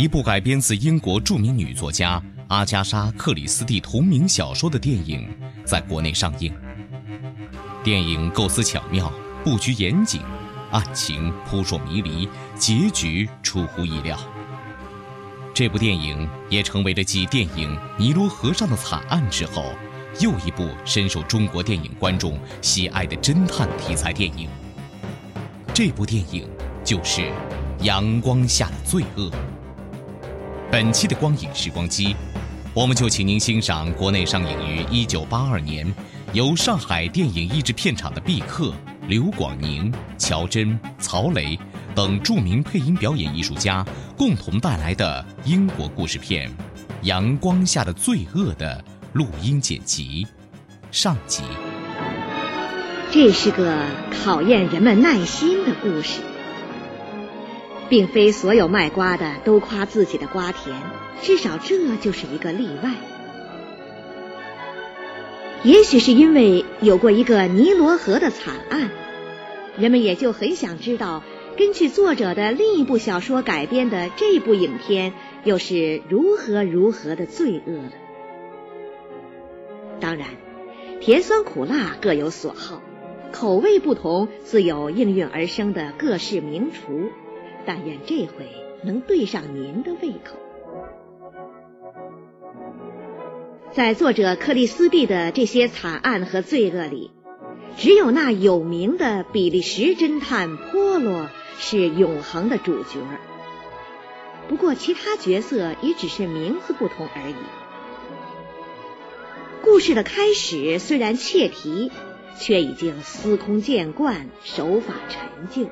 一部改编自英国著名女作家阿加莎·克里斯蒂同名小说的电影在国内上映。电影构思巧妙，布局严谨，案情扑朔迷离，结局出乎意料。这部电影也成为了继电影《尼罗河上的惨案》之后。又一部深受中国电影观众喜爱的侦探题材电影。这部电影就是《阳光下的罪恶》。本期的光影时光机，我们就请您欣赏国内上映于1982年，由上海电影译制片厂的毕克、刘广宁、乔真、曹雷等著名配音表演艺术家共同带来的英国故事片《阳光下的罪恶》的。录音剪辑，上集。这是个考验人们耐心的故事，并非所有卖瓜的都夸自己的瓜甜，至少这就是一个例外。也许是因为有过一个尼罗河的惨案，人们也就很想知道，根据作者的另一部小说改编的这部影片又是如何如何的罪恶了。当然，甜酸苦辣各有所好，口味不同自有应运而生的各式名厨。但愿这回能对上您的胃口。在作者克里斯蒂的这些惨案和罪恶里，只有那有名的比利时侦探波罗是永恒的主角。不过，其他角色也只是名字不同而已。故事的开始虽然切题，却已经司空见惯，手法陈旧，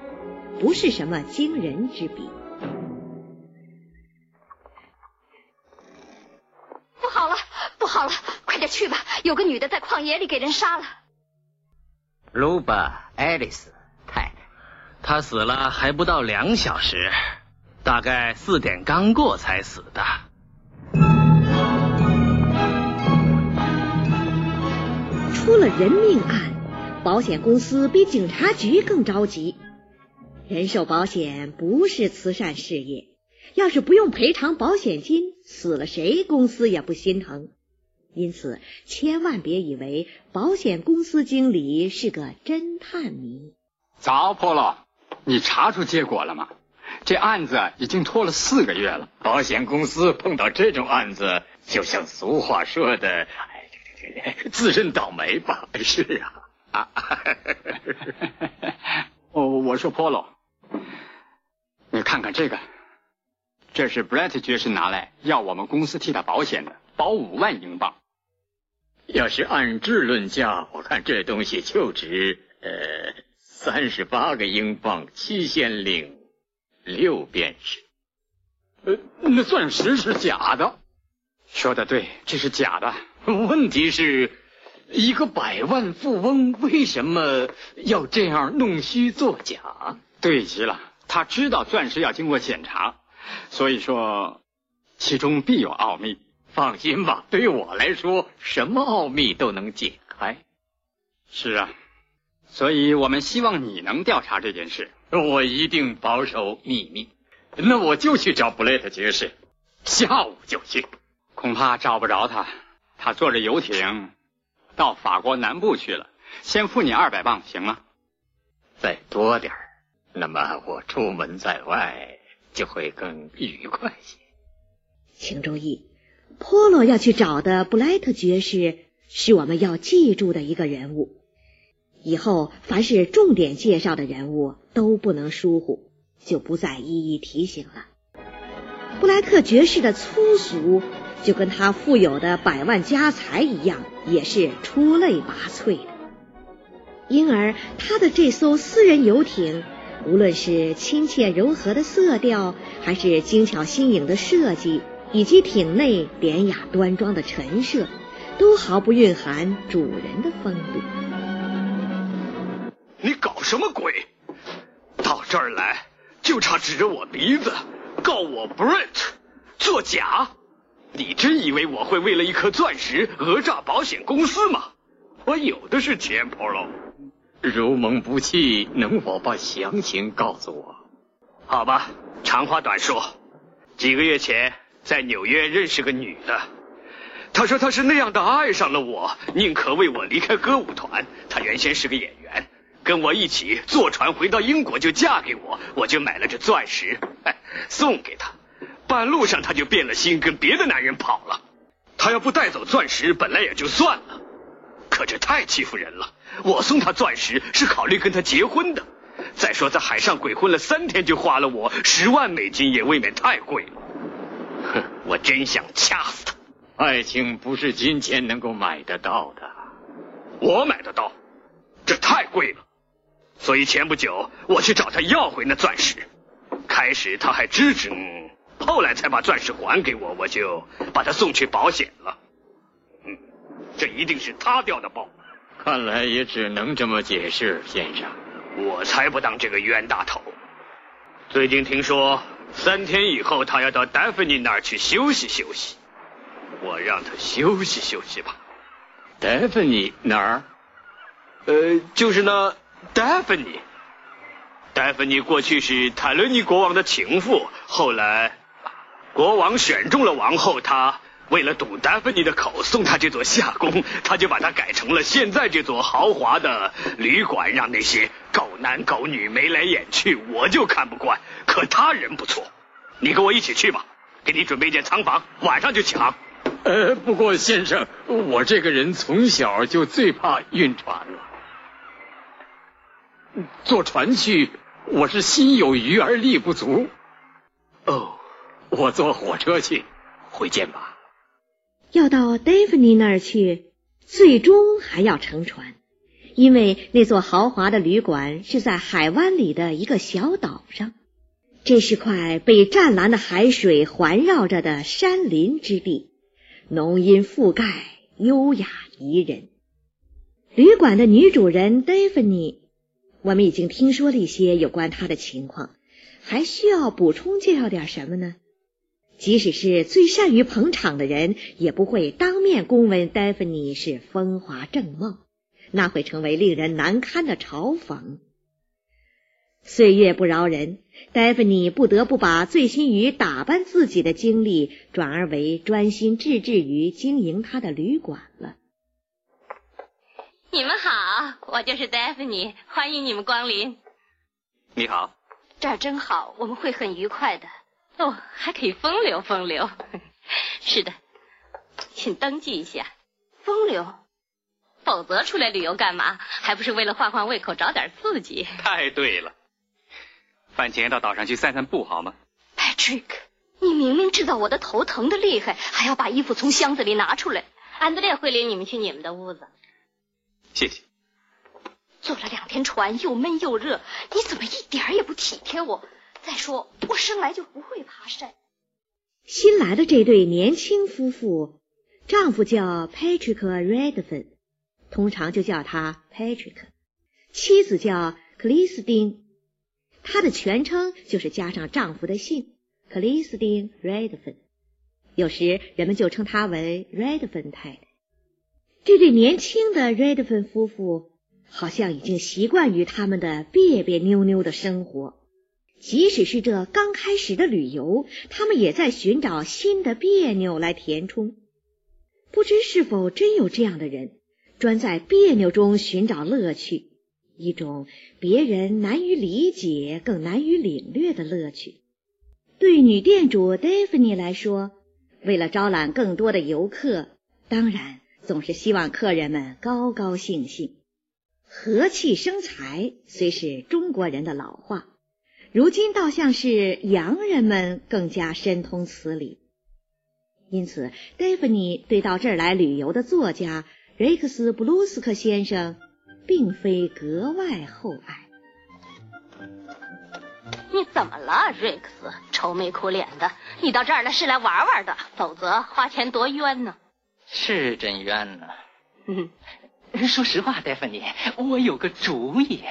不是什么惊人之笔。不好了，不好了，快点去吧！有个女的在旷野里给人杀了。卢巴·爱丽丝太太，她死了还不到两小时，大概四点刚过才死的。出了人命案，保险公司比警察局更着急。人寿保险不是慈善事业，要是不用赔偿保险金，死了谁公司也不心疼。因此，千万别以为保险公司经理是个侦探迷。糟粕了，你查出结果了吗？这案子已经拖了四个月了。保险公司碰到这种案子，就像俗话说的。自认倒霉吧，是啊，啊，哦，我说 Polo，你看看这个，这是 Brett 爵士拿来要我们公司替他保险的，保五万英镑。要是按质论价，我看这东西就值呃三十八个英镑七先令六便士。呃，那钻石是假的。说的对，这是假的。问题是，一个百万富翁为什么要这样弄虚作假？对极了，他知道钻石要经过检查，所以说其中必有奥秘。放心吧，对于我来说，什么奥秘都能解开。是啊，所以我们希望你能调查这件事。我一定保守秘密。那我就去找布雷特爵士，下午就去。恐怕找不着他。他坐着游艇到法国南部去了，先付你二百磅，行吗？再多点儿，那么我出门在外就会更愉快些。请注意，波罗要去找的布莱特爵士是我们要记住的一个人物。以后凡是重点介绍的人物都不能疏忽，就不再一一提醒了。布莱特爵士的粗俗，就跟他富有的百万家财一样，也是出类拔萃的。因而他的这艘私人游艇，无论是亲切柔和的色调，还是精巧新颖的设计，以及艇内典雅端庄的陈设，都毫不蕴含主人的风度。你搞什么鬼？到这儿来就差指着我鼻子告我 Brett 作假？你真以为我会为了一颗钻石讹诈保险公司吗？我有的是钱，Polo。如蒙不弃，能否把详情告诉我？好吧，长话短说。几个月前在纽约认识个女的，她说她是那样的爱上了我，宁可为我离开歌舞团。她原先是个演员。跟我一起坐船回到英国就嫁给我，我就买了这钻石，送给她。半路上她就变了心，跟别的男人跑了。她要不带走钻石，本来也就算了，可这太欺负人了。我送他钻石是考虑跟他结婚的。再说在海上鬼混了三天就花了我十万美金，也未免太贵了。哼，我真想掐死他。爱情不是金钱能够买得到的。我买得到，这太贵了。所以前不久我去找他要回那钻石，开始他还支持，后来才把钻石还给我，我就把他送去保险了。嗯，这一定是他掉的包。看来也只能这么解释，先生。我才不当这个冤大头。最近听说三天以后他要到戴芬妮那儿去休息休息，我让他休息休息吧。戴芬妮哪儿？呃，就是那。戴芬妮，戴芬妮过去是泰伦尼国王的情妇，后来国王选中了王后，他为了堵达芬妮的口，送他这座夏宫，他就把它改成了现在这座豪华的旅馆，让那些狗男狗女眉来眼去，我就看不惯。可他人不错，你跟我一起去吧，给你准备一间仓房，晚上就抢。呃，不过先生，我这个人从小就最怕晕船了。坐船去，我是心有余而力不足。哦，我坐火车去，回见吧。要到戴芙妮那儿去，最终还要乘船，因为那座豪华的旅馆是在海湾里的一个小岛上。这是块被湛蓝的海水环绕着的山林之地，浓荫覆盖，优雅宜人。旅馆的女主人戴芙妮。我们已经听说了一些有关她的情况，还需要补充介绍点什么呢？即使是最善于捧场的人，也不会当面公问戴芬妮是风华正茂，那会成为令人难堪的嘲讽。岁月不饶人，戴芬妮不得不把醉心于打扮自己的精力，转而为专心致志于经营他的旅馆了。你们好，我就是戴芬妮，欢迎你们光临。你好，这儿真好，我们会很愉快的。哦，还可以风流风流。是的，请登记一下。风流，否则出来旅游干嘛？还不是为了换换胃口，找点刺激。太对了，饭前到岛上去散散步好吗？Patrick，你明明知道我的头疼的厉害，还要把衣服从箱子里拿出来。安德烈会领你们去你们的屋子。谢谢。坐了两天船，又闷又热，你怎么一点也不体贴我？再说，我生来就不会爬山。新来的这对年轻夫妇，丈夫叫 Patrick Redfern，通常就叫他 Patrick；妻子叫克里斯汀，她的全称就是加上丈夫的姓克里斯汀 Redfern，有时人们就称她为 Redfern 太太。这对年轻的 Redfern 夫妇好像已经习惯于他们的别别扭扭的生活，即使是这刚开始的旅游，他们也在寻找新的别扭来填充。不知是否真有这样的人，专在别扭中寻找乐趣，一种别人难于理解、更难于领略的乐趣。对女店主 Daphne 来说，为了招揽更多的游客，当然总是希望客人们高高兴兴。和气生财虽是中国人的老话，如今倒像是洋人们更加深通此理。因此，戴芙妮对到这儿来旅游的作家瑞克斯·布鲁斯克先生，并非格外厚爱。你怎么了，瑞克斯？愁眉苦脸的。你到这儿来是来玩玩的，否则花钱多冤呢。是真冤呢。嗯，说实话，戴芬妮，我有个主意，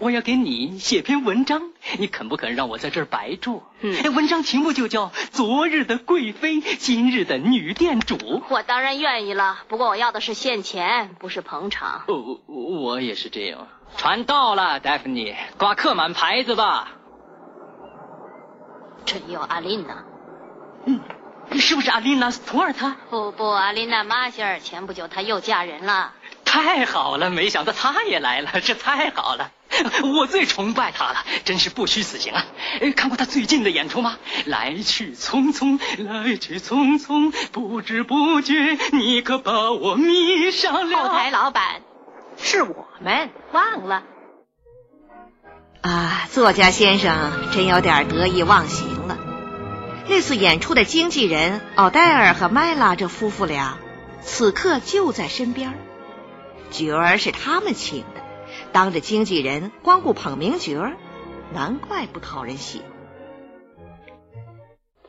我要给你写篇文章，你肯不肯让我在这儿白住？嗯，文章题目就叫《昨日的贵妃，今日的女店主》。我当然愿意了，不过我要的是现钱，不是捧场。哦，我也是这样。船到了，戴芬妮，挂刻满牌子吧。真有阿琳娜，嗯，是不是阿琳娜·斯图尔特？不不，阿琳娜·马歇尔，前不久她又嫁人了。太好了，没想到他也来了，这太好了，我最崇拜他了，真是不虚此行啊！看过他最近的演出吗？来去匆匆，来去匆匆，不知不觉，你可把我迷上了。后台老板，是我们忘了。啊，作家先生真有点得意忘形了。那次演出的经纪人奥黛尔和麦拉这夫妇俩，此刻就在身边。角儿是他们请的，当着经纪人光顾捧名角儿，难怪不讨人喜欢。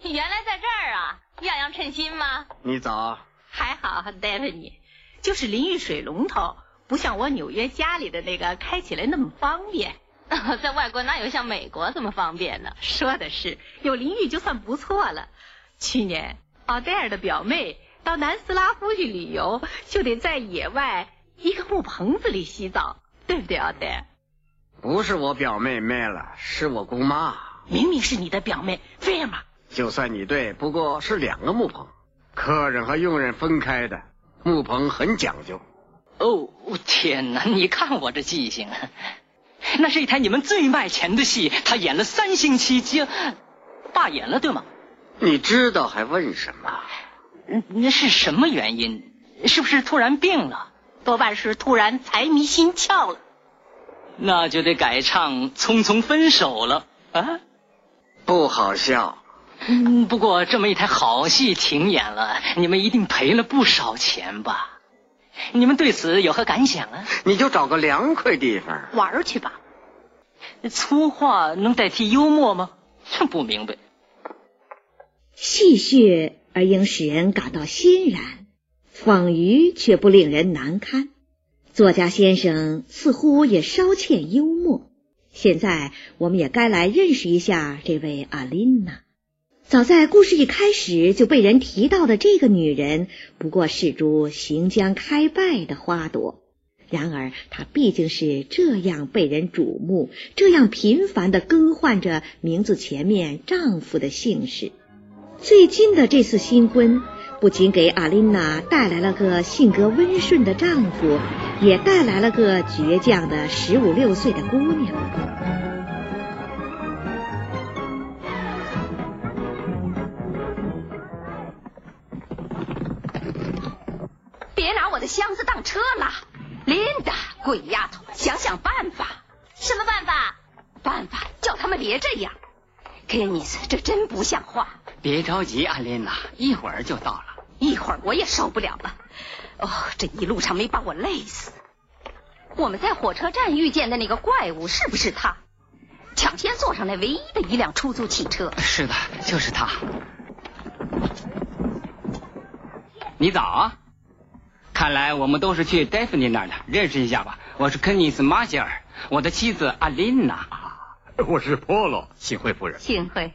你原来在这儿啊，样样称心吗？你早，还好，戴维尼，就是淋浴水龙头不像我纽约家里的那个开起来那么方便。在外国哪有像美国这么方便呢？说的是，有淋浴就算不错了。去年奥黛尔的表妹到南斯拉夫去旅游，就得在野外一个木棚子里洗澡，对不对，阿呆？不是我表妹妹了，是我姑妈。明明是你的表妹菲尔玛。就算你对，不过是两个木棚，客人和佣人分开的，木棚很讲究。哦，天哪！你看我这记性。那是一台你们最卖钱的戏，他演了三星期，接罢演了，对吗？你知道还问什么？那是什么原因？是不是突然病了？多半是突然财迷心窍了。那就得改唱《匆匆分手》了啊！不好笑。嗯，不过这么一台好戏停演了，你们一定赔了不少钱吧？你们对此有何感想啊？你就找个凉快地方玩去吧。粗话能代替幽默吗？这不明白。戏谑而应使人感到欣然，讽喻却不令人难堪。作家先生似乎也稍欠幽默。现在我们也该来认识一下这位阿琳娜。早在故事一开始就被人提到的这个女人，不过是株行将开败的花朵。然而，她毕竟是这样被人瞩目，这样频繁的更换着名字前面丈夫的姓氏。最近的这次新婚，不仅给阿琳娜带来了个性格温顺的丈夫，也带来了个倔强的十五六岁的姑娘。别拿我的箱子当车了，琳达，鬼丫头，想想办法。什么办法？办法叫他们别这样。肯尼斯，这真不像话。别着急，阿琳娜，一会儿就到了。一会儿我也受不了了。哦，这一路上没把我累死。我们在火车站遇见的那个怪物是不是他？抢先坐上那唯一的一辆出租汽车。是的，就是他。你早啊！看来我们都是去戴芙妮那儿的，认识一下吧。我是肯尼斯·马歇尔，我的妻子阿琳娜。我是波罗，幸会夫人。幸会。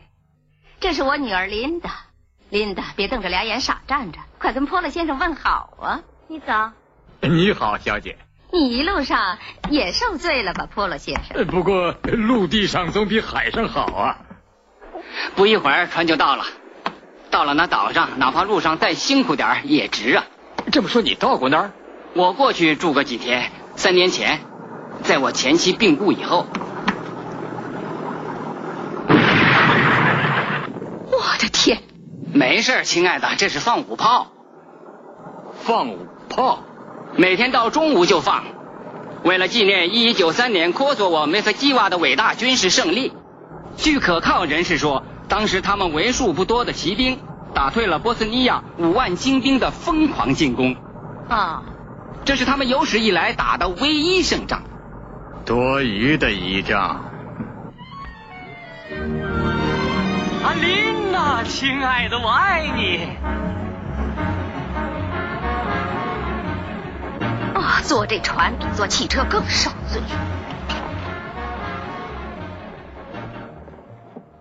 这是我女儿琳达。琳达，别瞪着俩眼傻站着，快跟波罗先生问好啊！你早。你好，小姐。你一路上也受罪了吧，波罗先生？不过陆地上总比海上好啊。不一会儿船就到了，到了那岛上，哪怕路上再辛苦点也值啊。这么说，你到过那儿？我过去住过几天。三年前，在我前妻病故以后。我的天！没事，亲爱的，这是放五炮。放五炮，每天到中午就放，为了纪念一一九三年科索沃梅斯基瓦的伟大军事胜利。据可靠人士说，当时他们为数不多的骑兵打退了波斯尼亚五万精兵的疯狂进攻。啊，这是他们有史以来打的唯一胜仗。多余的一仗。阿琳娜，亲爱的，我爱你。啊，坐这船比坐汽车更受罪。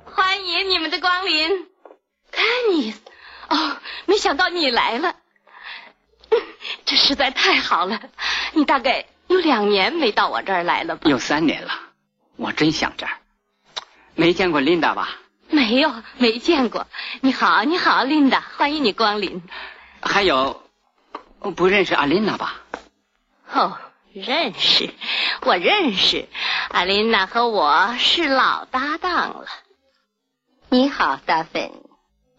欢迎你们的光临，丹尼斯。哦，没想到你来了，这实在太好了。你大概有两年没到我这儿来了吧？有三年了，我真想这儿。没见过琳达吧？没有，没见过。你好，你好，琳达，欢迎你光临。还有，不认识阿琳娜吧？哦，认识，我认识。阿琳娜和我是老搭档了。你好，达芬，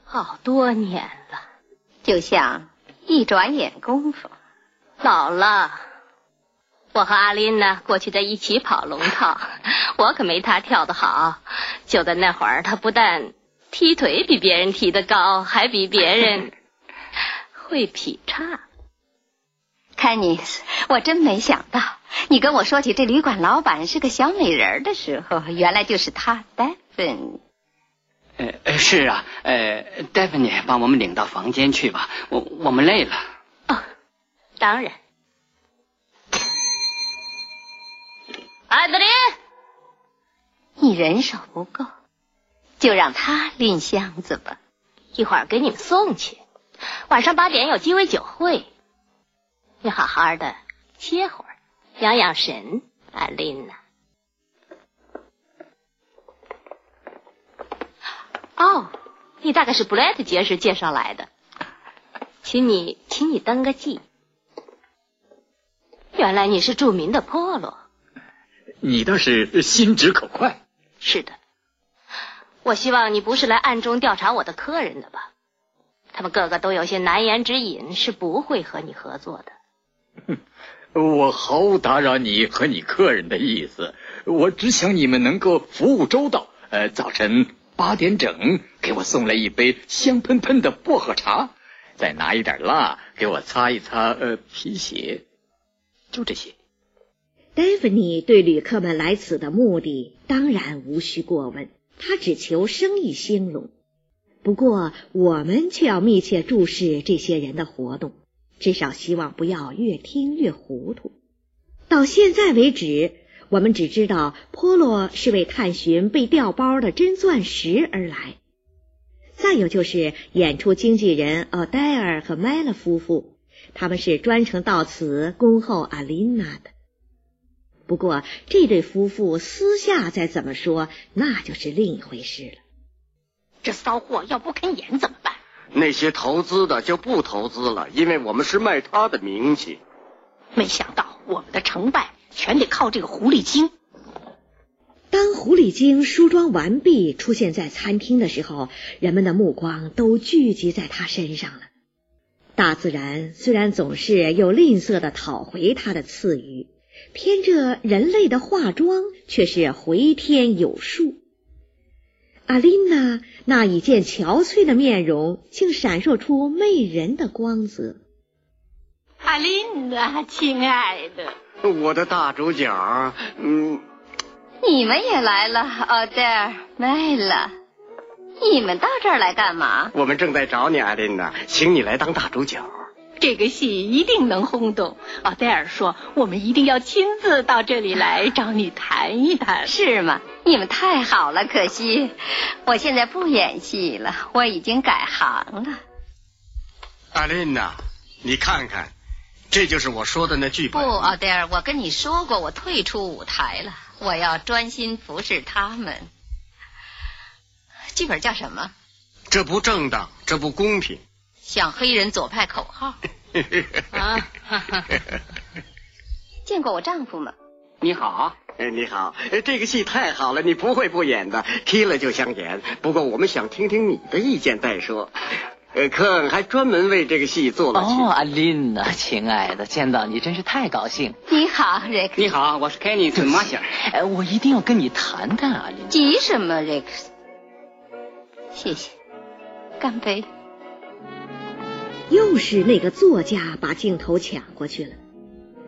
好多年了，就像一转眼功夫。老了，我和阿琳呢过去在一起跑龙套，我可没她跳得好。就在那会儿，她不但踢腿比别人踢得高，还比别人 会劈叉。凯尼斯，我真没想到，你跟我说起这旅馆老板是个小美人的时候，原来就是他，戴芬。呃，是啊，呃，戴芬妮，把我们领到房间去吧，我我们累了。哦，当然。艾德琳，你人手不够，就让他拎箱子吧。一会儿给你们送去。晚上八点有鸡尾酒会，你好好的歇会儿，养养神，艾琳娜。哦，你大概是布莱特爵士介绍来的，请你，请你登个记。原来你是著名的波罗。你倒是心直口快。是的，我希望你不是来暗中调查我的客人的吧？他们个个都有些难言之隐，是不会和你合作的。哼我毫无打扰你和你客人的意思，我只想你们能够服务周到。呃，早晨。八点整，给我送来一杯香喷喷的薄荷茶，再拿一点蜡给我擦一擦呃皮鞋，就这些。戴芙妮对旅客们来此的目的当然无需过问，他只求生意兴隆。不过我们却要密切注视这些人的活动，至少希望不要越听越糊涂。到现在为止。我们只知道波洛是为探寻被调包的真钻石而来，再有就是演出经纪人奥黛尔和麦勒夫妇，他们是专程到此恭候阿琳娜的。不过这对夫妇私下再怎么说，那就是另一回事了。这骚货要不肯演怎么办？那些投资的就不投资了，因为我们是卖他的名气。没想到我们的成败。全得靠这个狐狸精。当狐狸精梳妆完毕出现在餐厅的时候，人们的目光都聚集在他身上了。大自然虽然总是又吝啬的讨回他的赐予，偏这人类的化妆却是回天有术。阿琳娜那已见憔悴的面容，竟闪烁出媚人的光泽。阿琳娜，亲爱的。我的大主角，嗯，你们也来了，奥黛尔、麦了，你们到这儿来干嘛？我们正在找你，阿琳娜，请你来当大主角。这个戏一定能轰动。奥黛尔说，我们一定要亲自到这里来找你谈一谈，是吗？你们太好了，可惜我现在不演戏了，我已经改行了。艾琳娜，你看看。这就是我说的那剧本。不，奥黛尔，我跟你说过，我退出舞台了，我要专心服侍他们。剧本叫什么？这不正当，这不公平。像黑人左派口号。啊！见过我丈夫吗？你好，哎，你好，这个戏太好了，你不会不演的，踢了就想演。不过我们想听听你的意见再说。呃，科恩还专门为这个戏做了。哦，阿琳娜，亲爱的，见到你真是太高兴。你好，瑞克。你好，我是凯尼斯马歇尔。哎，我一定要跟你谈谈，阿琳。急什么，瑞克斯？谢谢，干杯。又是那个作家把镜头抢过去了。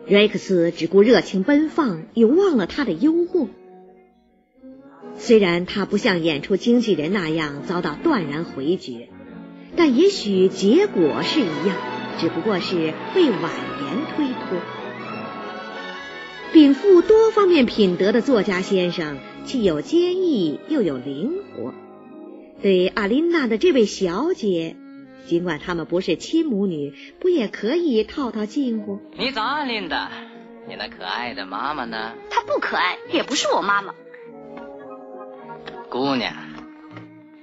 瑞克斯只顾热情奔放，又忘了他的幽默。虽然他不像演出经纪人那样遭到断然回绝，但也许结果是一样，只不过是被婉言推脱。禀赋多方面品德的作家先生，既有坚毅又有灵活。对阿琳娜的这位小姐，尽管他们不是亲母女，不也可以套套近乎？你早，阿琳达，你那可爱的妈妈呢？她不可爱，也不是我妈妈。姑娘，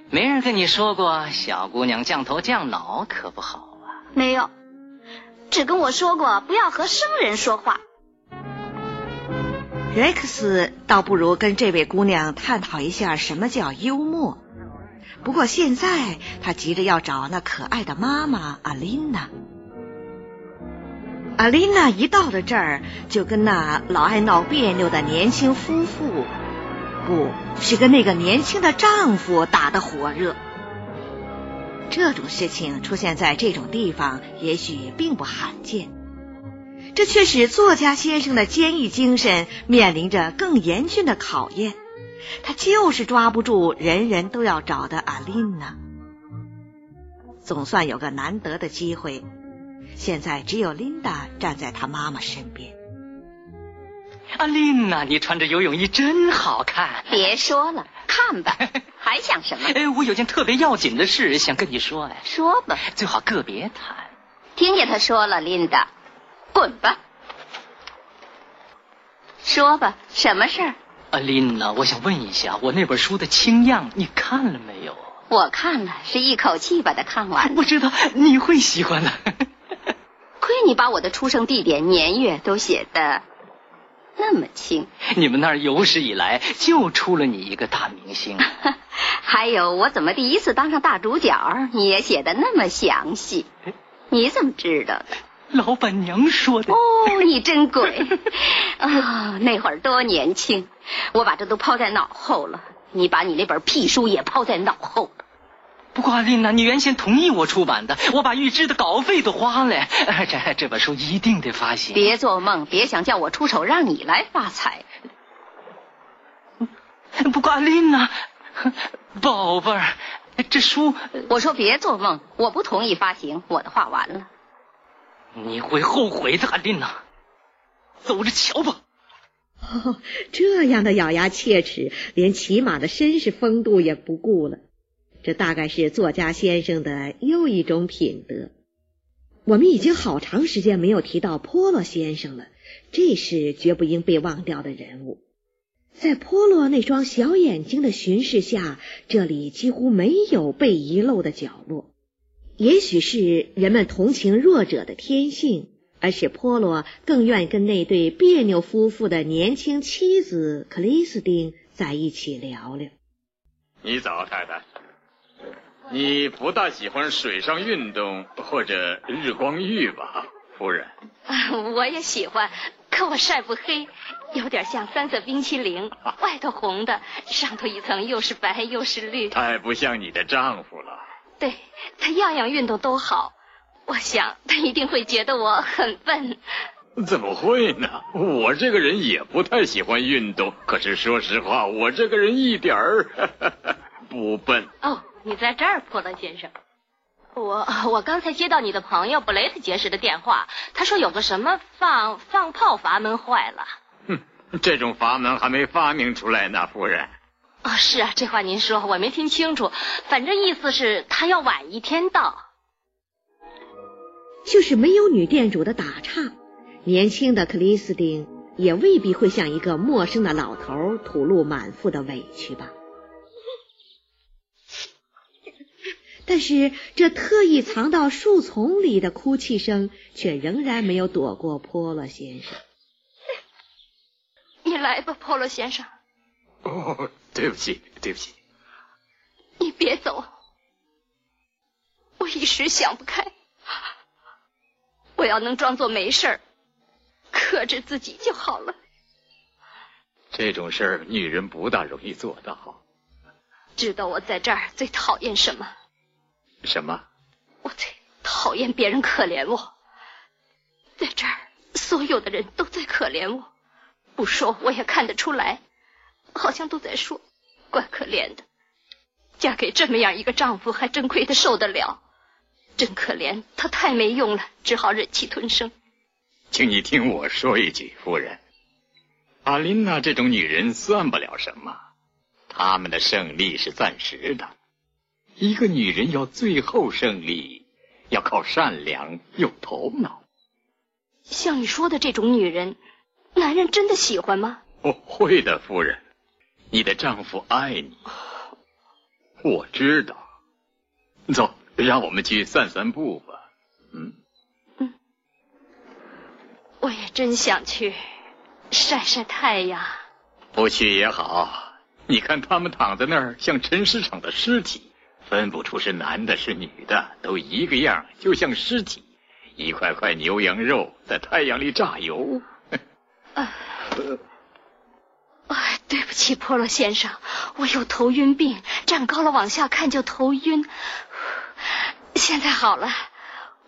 没人跟你说过小姑娘降头降脑可不好啊？没有，只跟我说过不要和生人说话。瑞克斯倒不如跟这位姑娘探讨一下什么叫幽默。不过现在他急着要找那可爱的妈妈阿琳娜。阿琳娜一到了这儿，就跟那老爱闹别扭的年轻夫妇。不是跟那个年轻的丈夫打得火热，这种事情出现在这种地方也许并不罕见，这却使作家先生的坚毅精神面临着更严峻的考验。他就是抓不住人人都要找的阿琳娜，总算有个难得的机会，现在只有琳达站在他妈妈身边。阿琳娜，你穿着游泳衣真好看。别说了，看吧。还想什么？哎，我有件特别要紧的事想跟你说。哎，说吧。最好个别谈。听见他说了，琳达，滚吧。说吧，什么事儿？阿琳娜，我想问一下，我那本书的清样你看了没有？我看了，是一口气把它看完。我知道你会喜欢的。亏你把我的出生地点、年月都写的。那么清，你们那儿有史以来就出了你一个大明星。还有我怎么第一次当上大主角，你也写的那么详细。你怎么知道的？老板娘说的。哦，你真鬼啊！那会儿多年轻，我把这都抛在脑后了。你把你那本屁书也抛在脑后了。不过阿丽娜，你原先同意我出版的，我把预支的稿费都花了，这这本书一定得发行。别做梦，别想叫我出手让你来发财。不过阿丽娜，宝贝儿，这书……我说别做梦，我不同意发行。我的话完了。你会后悔的，阿丽娜。走着瞧吧。哦，这样的咬牙切齿，连骑马的绅士风度也不顾了。这大概是作家先生的又一种品德。我们已经好长时间没有提到波洛先生了，这是绝不应被忘掉的人物。在波洛那双小眼睛的巡视下，这里几乎没有被遗漏的角落。也许是人们同情弱者的天性，而使波罗更愿意跟那对别扭夫妇的年轻妻子克里斯汀在一起聊聊。你早，太太。你不大喜欢水上运动或者日光浴吧，夫人？我也喜欢，可我晒不黑，有点像三色冰淇淋，外头红的，上头一层又是白又是绿。太不像你的丈夫了。对他样样运动都好，我想他一定会觉得我很笨。怎么会呢？我这个人也不太喜欢运动，可是说实话，我这个人一点儿 不笨。哦。你在这儿，波伦先生。我我刚才接到你的朋友布雷特爵士的电话，他说有个什么放放炮阀门坏了。哼，这种阀门还没发明出来呢，夫人。哦，是啊，这话您说我没听清楚，反正意思是他要晚一天到。就是没有女店主的打岔，年轻的克里斯汀也未必会向一个陌生的老头吐露满腹的委屈吧。但是，这特意藏到树丛里的哭泣声，却仍然没有躲过波洛先生。你来吧，波洛先生。哦，对不起，对不起。你别走，我一时想不开。我要能装作没事儿，克制自己就好了。这种事儿，女人不大容易做到。知道我在这儿最讨厌什么？什么？我最讨厌别人可怜我。在这儿，所有的人都在可怜我，不说我也看得出来，好像都在说，怪可怜的。嫁给这么样一个丈夫，还真亏得受得了。真可怜，他太没用了，只好忍气吞声。请你听我说一句，夫人，阿琳娜这种女人算不了什么，他们的胜利是暂时的。一个女人要最后胜利，要靠善良有头脑。像你说的这种女人，男人真的喜欢吗？哦，会的，夫人，你的丈夫爱你。我知道，走，让我们去散散步吧。嗯嗯，我也真想去晒晒太阳。不去也好，你看他们躺在那儿，像陈尸场的尸体，分不出是男的是女的，都一个样，就像尸体，一块块牛羊肉在太阳里榨油。哎，对不起，波罗先生，我有头晕病，站高了往下看就头晕。现在好了，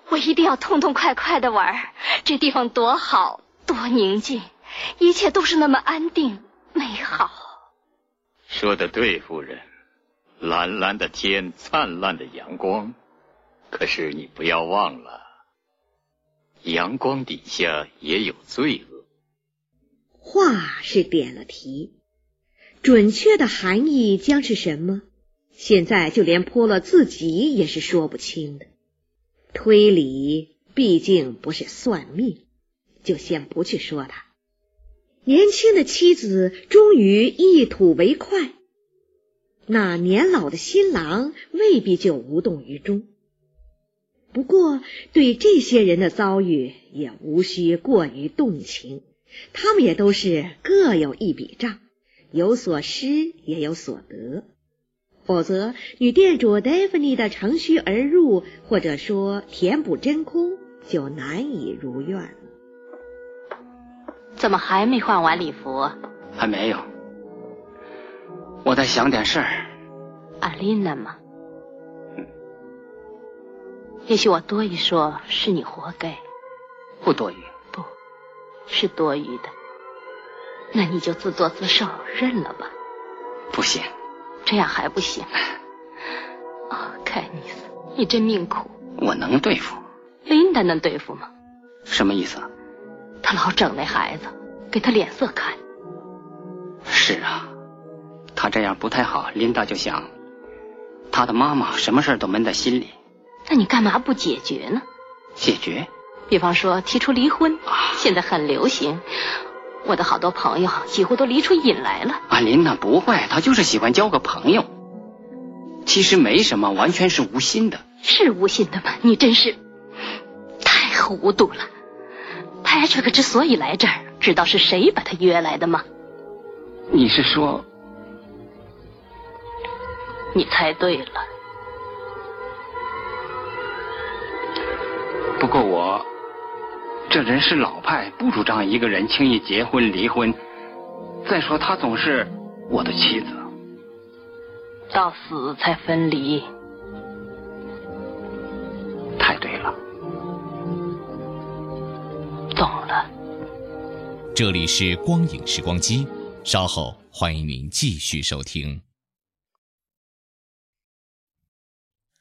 我一定要痛痛快快的玩。这地方多好，多宁静，一切都是那么安定美好。说的对，夫人，蓝蓝的天，灿烂的阳光。可是你不要忘了，阳光底下也有罪恶。话是点了题，准确的含义将是什么？现在就连波洛自己也是说不清的。推理毕竟不是算命，就先不去说他。年轻的妻子终于一吐为快，那年老的新郎未必就无动于衷。不过，对这些人的遭遇也无需过于动情。他们也都是各有一笔账，有所失也有所得，否则女店主 Daphne 的乘虚而入，或者说填补真空，就难以如愿。怎么还没换完礼服？还没有，我在想点事儿。阿琳娜吗？也许我多一说，是你活该。不多余。是多余的，那你就自作自受，认了吧。不行，这样还不行。哦，凯尼斯，你真命苦。我能对付，琳达能对付吗？什么意思？他老整那孩子，给他脸色看。是啊，他这样不太好。琳达就想，他的妈妈什么事都闷在心里。那你干嘛不解决呢？解决。比方说提出离婚，现在很流行。我的好多朋友几乎都离出瘾来了。阿琳娜不会，她就是喜欢交个朋友。其实没什么，完全是无心的。是无心的吗？你真是太糊涂了。Patrick 之所以来这儿，知道是谁把他约来的吗？你是说？你猜对了。不过我。这人是老派，不主张一个人轻易结婚离婚。再说，她总是我的妻子，到死才分离。太对了，懂了。这里是光影时光机，稍后欢迎您继续收听。